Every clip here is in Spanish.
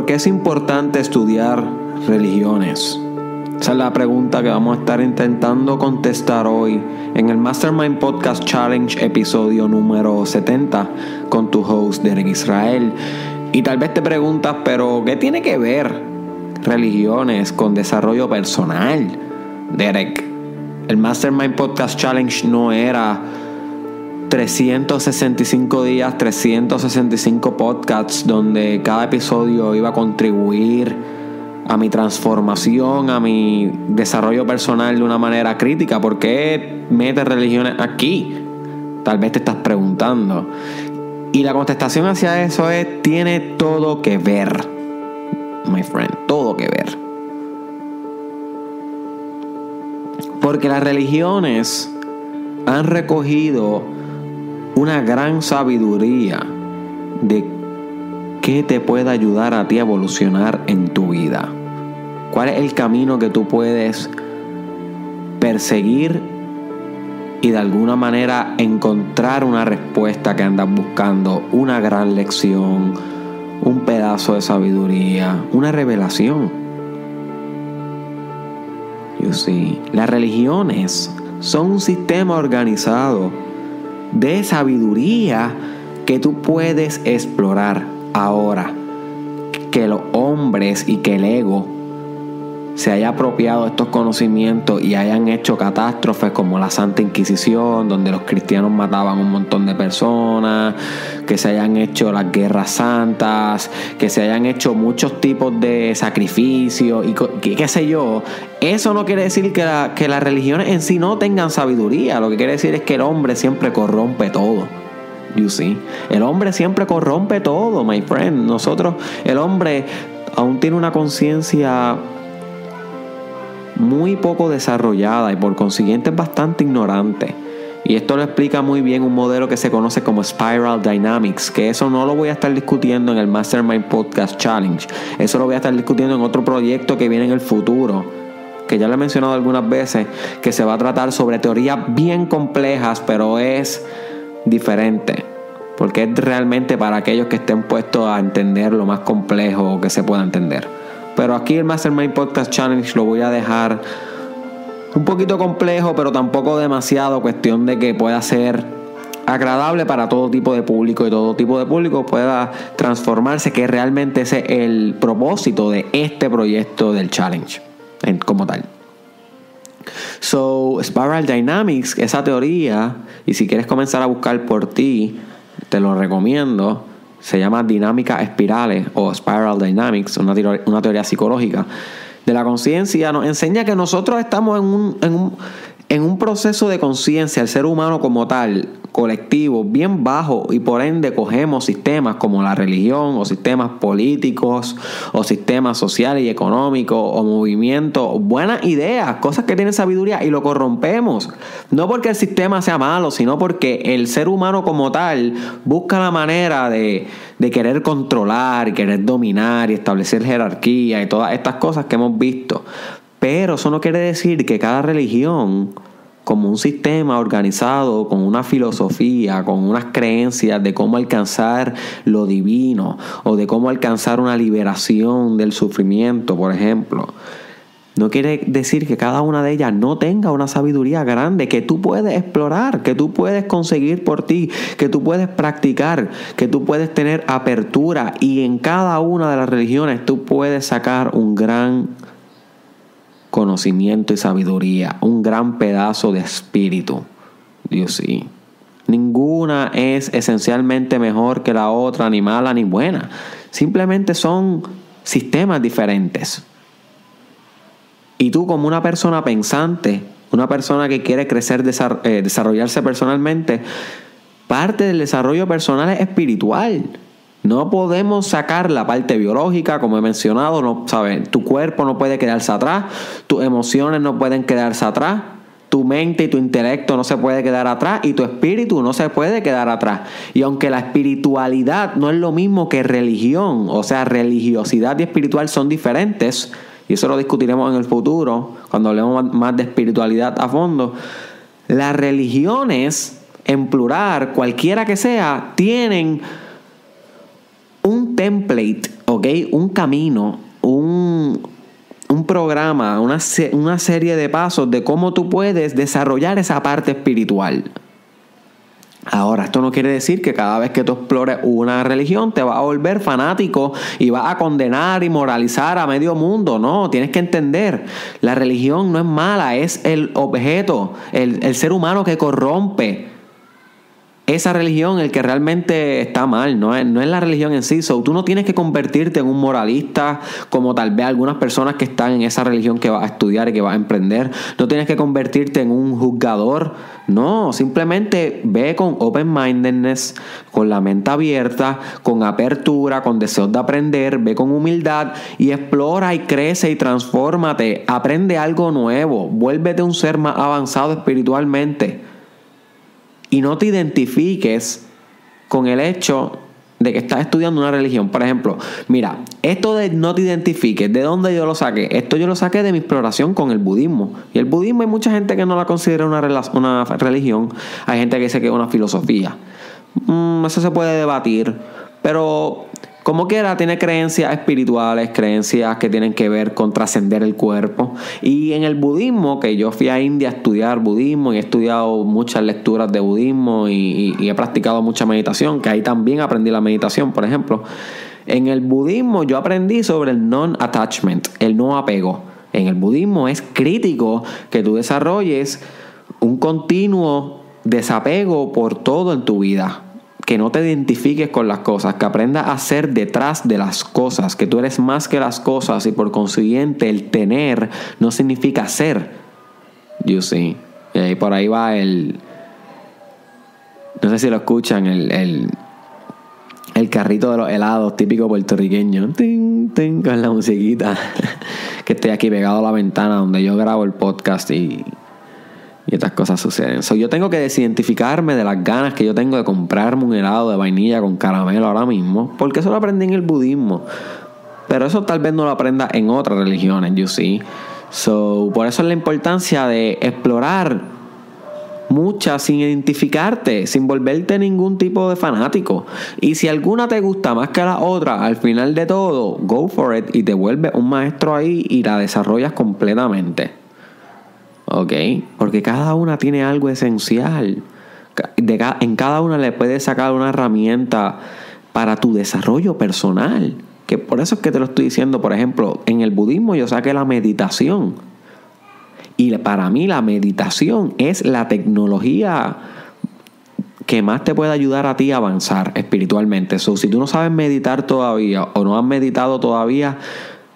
¿por qué es importante estudiar religiones? Esa es la pregunta que vamos a estar intentando contestar hoy en el Mastermind Podcast Challenge episodio número 70 con tu host Derek Israel. Y tal vez te preguntas, pero ¿qué tiene que ver religiones con desarrollo personal? Derek, el Mastermind Podcast Challenge no era 365 días, 365 podcasts donde cada episodio iba a contribuir a mi transformación, a mi desarrollo personal de una manera crítica. ¿Por qué metes religiones aquí? Tal vez te estás preguntando. Y la contestación hacia eso es, tiene todo que ver, my friend, todo que ver. Porque las religiones han recogido una gran sabiduría de qué te puede ayudar a ti a evolucionar en tu vida. ¿Cuál es el camino que tú puedes perseguir y de alguna manera encontrar una respuesta que andas buscando, una gran lección, un pedazo de sabiduría, una revelación? You see, las religiones son un sistema organizado de sabiduría que tú puedes explorar ahora. Que los hombres y que el ego se haya apropiado estos conocimientos y hayan hecho catástrofes como la Santa Inquisición, donde los cristianos mataban un montón de personas, que se hayan hecho las guerras santas, que se hayan hecho muchos tipos de sacrificios y qué sé yo. Eso no quiere decir que, que las religiones en sí no tengan sabiduría, lo que quiere decir es que el hombre siempre corrompe todo. You see? El hombre siempre corrompe todo, my friend. Nosotros, el hombre aún tiene una conciencia muy poco desarrollada y por consiguiente bastante ignorante. Y esto lo explica muy bien un modelo que se conoce como Spiral Dynamics, que eso no lo voy a estar discutiendo en el Mastermind Podcast Challenge. Eso lo voy a estar discutiendo en otro proyecto que viene en el futuro, que ya lo he mencionado algunas veces, que se va a tratar sobre teorías bien complejas, pero es diferente. Porque es realmente para aquellos que estén puestos a entender lo más complejo que se pueda entender. Pero aquí el Mastermind Podcast Challenge lo voy a dejar un poquito complejo, pero tampoco demasiado. Cuestión de que pueda ser agradable para todo tipo de público y todo tipo de público pueda transformarse, que realmente ese es el propósito de este proyecto del challenge como tal. So, Spiral Dynamics, esa teoría, y si quieres comenzar a buscar por ti, te lo recomiendo se llama dinámica espirales o spiral dynamics, una teoría, una teoría psicológica. De la conciencia, nos enseña que nosotros estamos en un, en un, en un proceso de conciencia, el ser humano como tal, colectivo, bien bajo, y por ende cogemos sistemas como la religión, o sistemas políticos, o sistemas sociales y económicos, o movimientos, buenas ideas, cosas que tienen sabiduría, y lo corrompemos. No porque el sistema sea malo, sino porque el ser humano como tal busca la manera de, querer controlar, querer dominar y establecer jerarquía y todas estas cosas que hemos visto. Pero eso no quiere decir que cada religión, como un sistema organizado, con una filosofía, con unas creencias de cómo alcanzar lo divino o de cómo alcanzar una liberación del sufrimiento, por ejemplo, no quiere decir que cada una de ellas no tenga una sabiduría grande que tú puedes explorar, que tú puedes conseguir por ti, que tú puedes practicar, que tú puedes tener apertura. Y en cada una de las religiones tú puedes sacar un gran conocimiento y sabiduría, un gran pedazo de espíritu. Dios sí. Ninguna es esencialmente mejor que la otra, ni mala ni buena. Simplemente son sistemas diferentes. Y tú como una persona pensante, una persona que quiere crecer, eh, desarrollarse personalmente, parte del desarrollo personal es espiritual. No podemos sacar la parte biológica, como he mencionado, no, ¿sabes? Tu cuerpo no puede quedarse atrás, tus emociones no pueden quedarse atrás, tu mente y tu intelecto no se puede quedar atrás y tu espíritu no se puede quedar atrás. Y aunque la espiritualidad no es lo mismo que religión, o sea, religiosidad y espiritual son diferentes, y eso lo discutiremos en el futuro, cuando hablemos más de espiritualidad a fondo, las religiones, en plural, cualquiera que sea, tienen template ¿ok? Un camino, un, un programa, una, una serie de pasos de cómo tú puedes desarrollar esa parte espiritual. Ahora, esto no quiere decir que cada vez que tú explores una religión te vas a volver fanático y vas a condenar y moralizar a medio mundo. No, tienes que entender, la religión no es mala, es el objeto, el, el ser humano que corrompe esa religión el que realmente está mal, no es, no es la religión en sí. So, tú no tienes que convertirte en un moralista como tal vez algunas personas que están en esa religión que vas a estudiar y que vas a emprender. No tienes que convertirte en un juzgador. No, simplemente ve con open mindedness, con la mente abierta, con apertura, con deseos de aprender, ve con humildad y explora y crece y transfórmate. Aprende algo nuevo, vuélvete un ser más avanzado espiritualmente y no te identifiques con el hecho de que estás estudiando una religión. Por ejemplo, mira, esto de no te identifiques, ¿de dónde yo lo saqué? Esto yo lo saqué de mi exploración con el budismo. Y el budismo hay mucha gente que no la considera una, una religión, hay gente que dice que es una filosofía. Mm, eso se puede debatir, pero como quiera, tiene creencias espirituales, creencias que tienen que ver con trascender el cuerpo. Y en el budismo, que yo fui a India a estudiar budismo y he estudiado muchas lecturas de budismo y, he practicado mucha meditación, que ahí también aprendí la meditación, por ejemplo. En el budismo yo aprendí sobre el non-attachment, el no apego. En el budismo es crítico que tú desarrolles un continuo desapego por todo en tu vida que no te identifiques con las cosas, que aprendas a ser detrás de las cosas, que tú eres más que las cosas y por consiguiente el tener no significa ser. You see. Y por ahí va el. No sé si lo escuchan, el, el, carrito de los helados típico puertorriqueño. con la musiquita. que estoy aquí pegado a la ventana donde yo grabo el podcast y y estas cosas suceden. So, yo tengo que desidentificarme de las ganas que yo tengo de comprarme un helado de vainilla con caramelo ahora mismo, porque eso lo aprendí en el budismo. Pero eso tal vez no lo aprenda en otras religiones, you see. So, por eso es la importancia de explorar muchas sin identificarte, sin volverte ningún tipo de fanático. Y si alguna te gusta más que la otra, al final de todo, go for it y te vuelves un maestro ahí y la desarrollas completamente. ¿Ok? Porque cada una tiene algo esencial. en cada una le puedes sacar una herramienta para tu desarrollo personal. Que por eso es que te lo estoy diciendo, por ejemplo, en el budismo yo saqué la meditación. Y para mí la meditación es la tecnología que más te puede ayudar a ti a avanzar espiritualmente. Si tú no sabes meditar todavía o no has meditado todavía,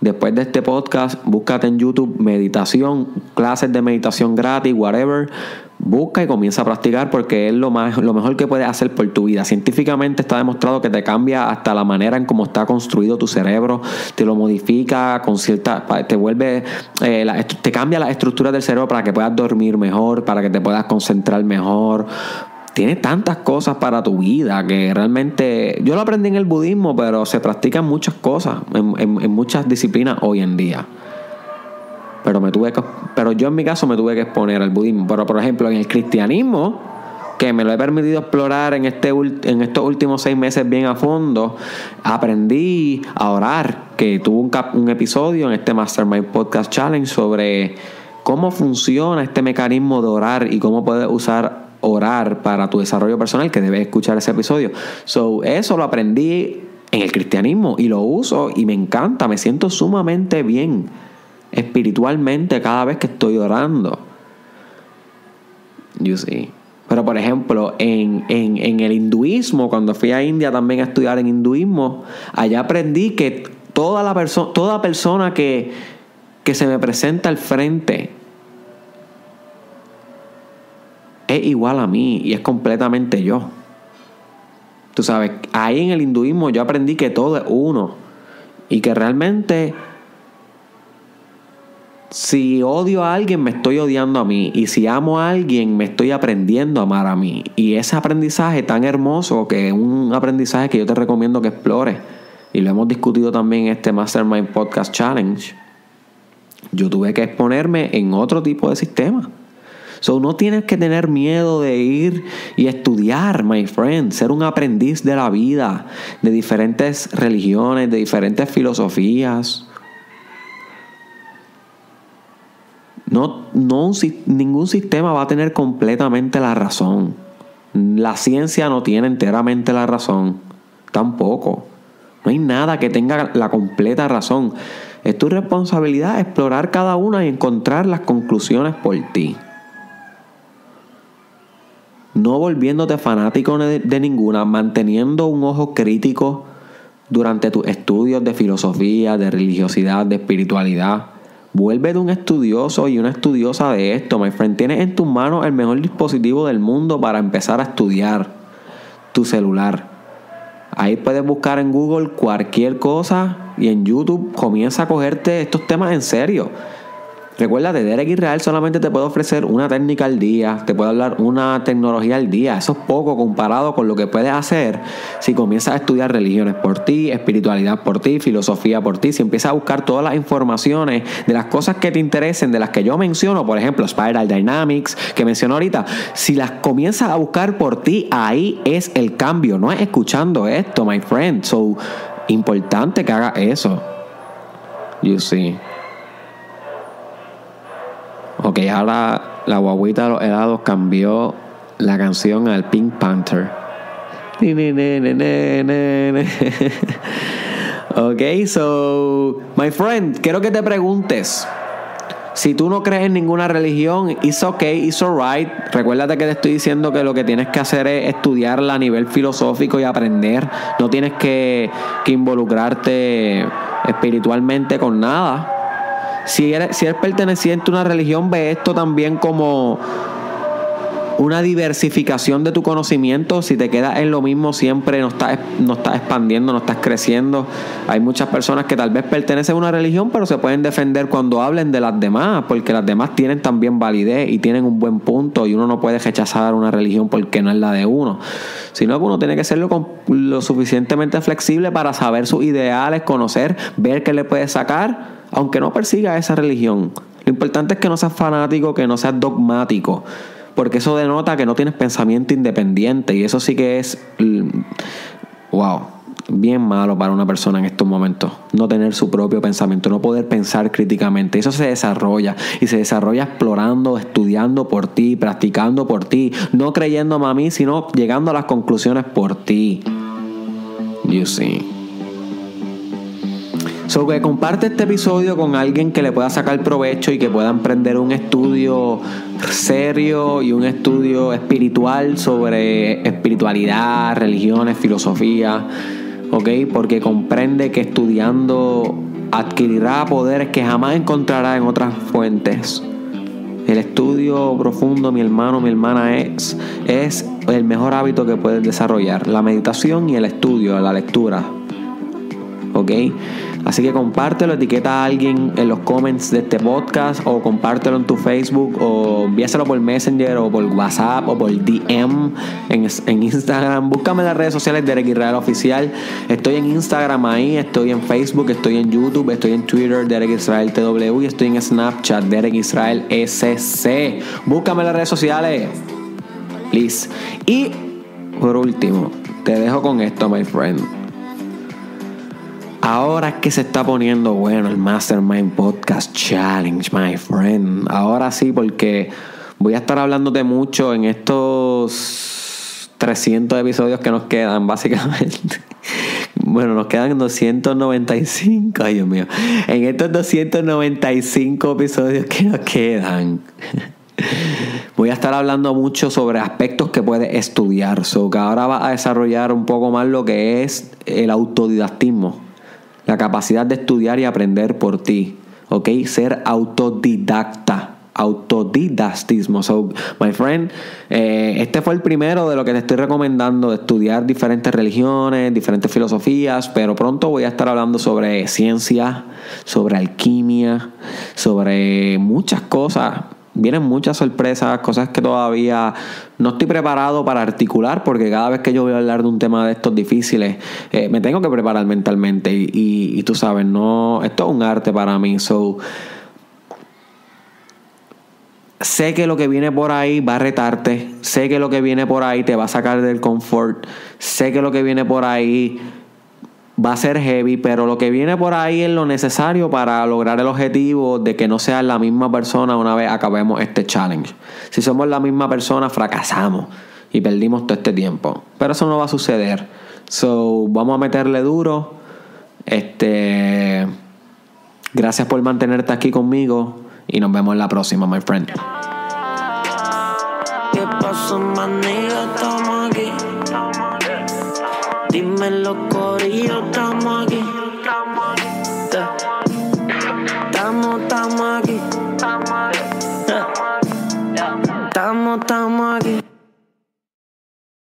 Después de este podcast, búscate en YouTube meditación, clases de meditación gratis, whatever. Busca y comienza a practicar porque es lo, más, lo mejor que puedes hacer por tu vida. Científicamente está demostrado que te cambia hasta la manera en cómo está construido tu cerebro, te lo modifica con cierta, te vuelve, eh, te cambia las estructuras del cerebro para que puedas dormir mejor, para que te puedas concentrar mejor, tiene tantas cosas para tu vida que realmente yo lo aprendí en el budismo, pero se practican muchas cosas en, muchas disciplinas hoy en día. Pero me tuve que, pero yo en mi caso me tuve que exponer al budismo. Pero por ejemplo en el cristianismo, que me lo he permitido explorar en, este, en estos últimos seis meses bien a fondo, aprendí a orar, que tuvo un, un episodio en este Mastermind Podcast Challenge sobre cómo funciona este mecanismo de orar y cómo puedes usar orar para tu desarrollo personal, que debes escuchar ese episodio. So, eso lo aprendí en el cristianismo y lo uso y me encanta, me siento sumamente bien espiritualmente cada vez que estoy orando. You see. Pero por ejemplo, en, en, el hinduismo, cuando fui a India también a estudiar en hinduismo, allá aprendí que toda, la persona toda persona que, que se me presenta al frente es igual a mí y es completamente yo. Tú sabes, ahí en el hinduismo yo aprendí que todo es uno y que realmente si odio a alguien me estoy odiando a mí y si amo a alguien me estoy aprendiendo a amar a mí. Y ese aprendizaje tan hermoso que es un aprendizaje que yo te recomiendo que explores y lo hemos discutido también en este Mastermind Podcast Challenge. Yo tuve que exponerme en otro tipo de sistema So, no tienes que tener miedo de ir y estudiar, my friend, ser un aprendiz de la vida, de diferentes religiones, de diferentes filosofías. No, no, ningún sistema va a tener completamente la razón. La ciencia no tiene enteramente la razón. Tampoco. No hay nada que tenga la completa razón. Es tu responsabilidad explorar cada una y encontrar las conclusiones por ti. No volviéndote fanático de, ninguna, manteniendo un ojo crítico durante tus estudios de filosofía, de religiosidad, de espiritualidad. Vuelve un estudioso y una estudiosa de esto, my friend. Tienes en tus manos el mejor dispositivo del mundo para empezar a estudiar tu celular. Ahí puedes buscar en Google cualquier cosa y en YouTube comienza a cogerte estos temas en serio. Recuerda, de Derek Israel solamente te puede ofrecer una técnica al día, te puede hablar una tecnología al día. Eso es poco comparado con lo que puedes hacer si comienzas a estudiar religiones por ti, espiritualidad por ti, filosofía por ti. Si empiezas a buscar todas las informaciones de las cosas que te interesen, de las que yo menciono, por ejemplo, Spiral Dynamics, que menciono ahorita, si las comienzas a buscar por ti, ahí es el cambio. No es escuchando esto, my friend. So, importante que haga eso. You see. Ok, ahora la guaguita de los helados cambió la canción al Pink Panther. ok, so, my friend, quiero que te preguntes. Si tú no crees en ninguna religión, it's okay, it's alright. Recuérdate que te estoy diciendo que lo que tienes que hacer es estudiarla a nivel filosófico y aprender. No tienes que, que involucrarte espiritualmente con nada. Si eres, si eres perteneciente a una religión, ve esto también como una diversificación de tu conocimiento. Si te quedas en lo mismo siempre, no estás, no expandiendo, no estás creciendo. Hay muchas personas que tal vez pertenecen a una religión, pero se pueden defender cuando hablen de las demás, porque las demás tienen también validez y tienen un buen punto y uno no puede rechazar una religión porque no es la de uno. Sino que uno tiene que ser lo, lo suficientemente flexible para saber sus ideales, conocer, ver qué le puede sacar aunque no persiga esa religión. Lo importante es que no seas fanático, que no seas dogmático, porque eso denota que no tienes pensamiento independiente y eso sí que es, wow, bien malo para una persona en estos momentos. No tener su propio pensamiento, no poder pensar críticamente. Eso se desarrolla y se desarrolla explorando, estudiando por ti, practicando por ti, no creyendo a mí, sino llegando a las conclusiones por ti. You see. So que comparte este episodio con alguien que le pueda sacar provecho y que pueda emprender un estudio serio y un estudio espiritual sobre espiritualidad, religiones, filosofía, ¿ok? Porque comprende que estudiando adquirirá poderes que jamás encontrará en otras fuentes. El estudio profundo, mi hermano, mi hermana, es, es el mejor hábito que puedes desarrollar. La meditación y el estudio, la lectura. ¿Ok? Así que compártelo, etiqueta a alguien en los comments de este podcast o compártelo en tu Facebook o envíaselo por Messenger o por WhatsApp o por DM en, Instagram. Búscame en las redes sociales de Derek Israel Oficial. Estoy en Instagram ahí, estoy en Facebook, estoy en YouTube, estoy en Twitter, Derek Israel TW y estoy en Snapchat, Derek Israel SC. Búscame en las redes sociales. Please. Y por último, te dejo con esto, my friend. Ahora es que se está poniendo bueno el Mastermind Podcast Challenge, my friend. Ahora sí, porque voy a estar hablándote mucho en estos 300 episodios que nos quedan, básicamente. Bueno, nos quedan 295, ay Dios mío. En estos 295 episodios que nos quedan, voy a estar hablando mucho sobre aspectos que puedes estudiar. So que ahora vas a desarrollar un poco más lo que es el autodidactismo la capacidad de estudiar y aprender por ti, ¿ok? Ser autodidacta autodidactismo. So, my friend, eh, este fue el primero de lo que te estoy recomendando, estudiar diferentes religiones, diferentes filosofías, pero pronto voy a estar hablando sobre ciencia, sobre alquimia, sobre muchas cosas vienen muchas sorpresas, cosas que todavía no estoy preparado para articular, porque cada vez que yo voy a hablar de un tema de estos difíciles, eh, me tengo que preparar mentalmente. Y, tú sabes, no, esto es un arte para mí. So, sé que lo que viene por ahí va a retarte, sé que lo que viene por ahí te va a sacar del confort, sé que lo que viene por ahí va a ser heavy, pero lo que viene por ahí es lo necesario para lograr el objetivo de que no seas la misma persona una vez acabemos este challenge. Si somos la misma persona, fracasamos y perdimos todo este tiempo. Pero eso no va a suceder. So, vamos a meterle duro. Este. Gracias por mantenerte aquí conmigo y nos vemos en la próxima, my friend. ¿Qué pasó, manito? Estamos